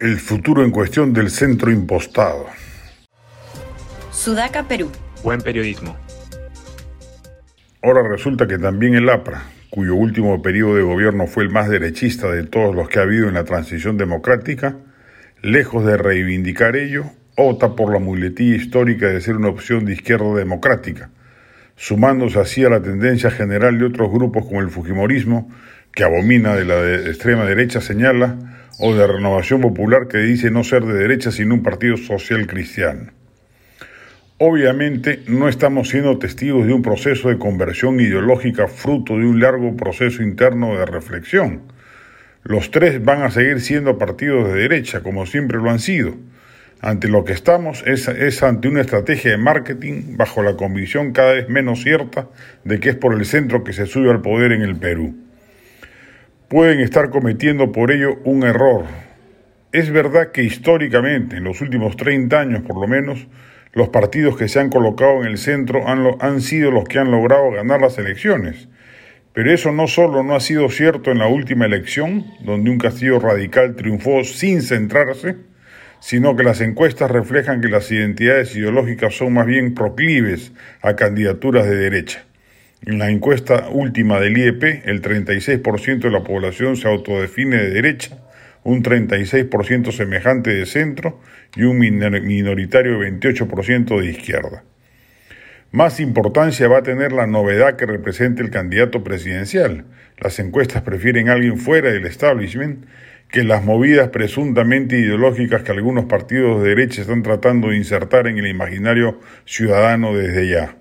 El futuro en cuestión del centro impostado. Sudaca, Perú. Buen periodismo. Ahora resulta que también el APRA, cuyo último periodo de gobierno fue el más derechista de todos los que ha habido en la transición democrática, lejos de reivindicar ello, opta por la muletilla histórica de ser una opción de izquierda democrática, sumándose así a la tendencia general de otros grupos como el Fujimorismo, que abomina de la extrema derecha, señala, o de Renovación Popular, que dice no ser de derecha sino un partido social cristiano. Obviamente no estamos siendo testigos de un proceso de conversión ideológica fruto de un largo proceso interno de reflexión. Los tres van a seguir siendo partidos de derecha, como siempre lo han sido. Ante lo que estamos es, es, ante una estrategia de marketing bajo la convicción cada vez menos cierta de que es por el centro que se sube al poder en el Perú pueden estar cometiendo por ello un error. Es verdad que históricamente, en los últimos 30 años por lo menos, los partidos que se han colocado en el centro han, han sido los que han logrado ganar las elecciones. Pero eso no solo no ha sido cierto en la última elección, donde un castillo radical triunfó sin centrarse, sino que las encuestas reflejan que las identidades ideológicas son más bien proclives a candidaturas de derecha. En la encuesta última del IEP, el 36% de la población se autodefine de derecha, un 36% semejante de centro y un minoritario 28% de izquierda. Más importancia va a tener la novedad que representa el candidato presidencial. Las encuestas prefieren a alguien fuera del establishment que las movidas presuntamente ideológicas que algunos partidos de derecha están tratando de insertar en el imaginario ciudadano desde ya.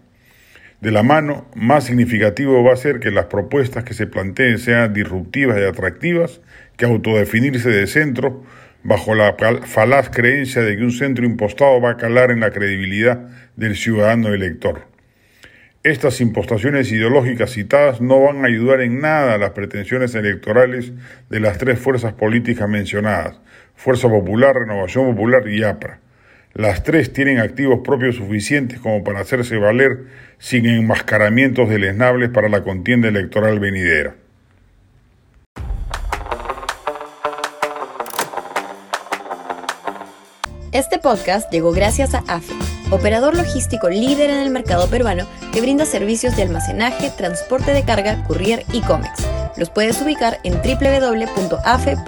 De la mano, más significativo va a ser que las propuestas que se planteen sean disruptivas y atractivas, que autodefinirse de centro, bajo la falaz creencia de que un centro impostado va a calar en la credibilidad del ciudadano elector. Estas impostaciones ideológicas citadas no van a ayudar en nada a las pretensiones electorales de las tres fuerzas políticas mencionadas, Fuerza Popular, Renovación Popular y APRA. Las tres tienen activos propios suficientes como para hacerse valer sin enmascaramientos deleznables para la contienda electoral venidera. Este podcast llegó gracias a AFE, operador logístico líder en el mercado peruano que brinda servicios de almacenaje, transporte de carga, courier y cómics. Los puedes ubicar en www.afe.pe.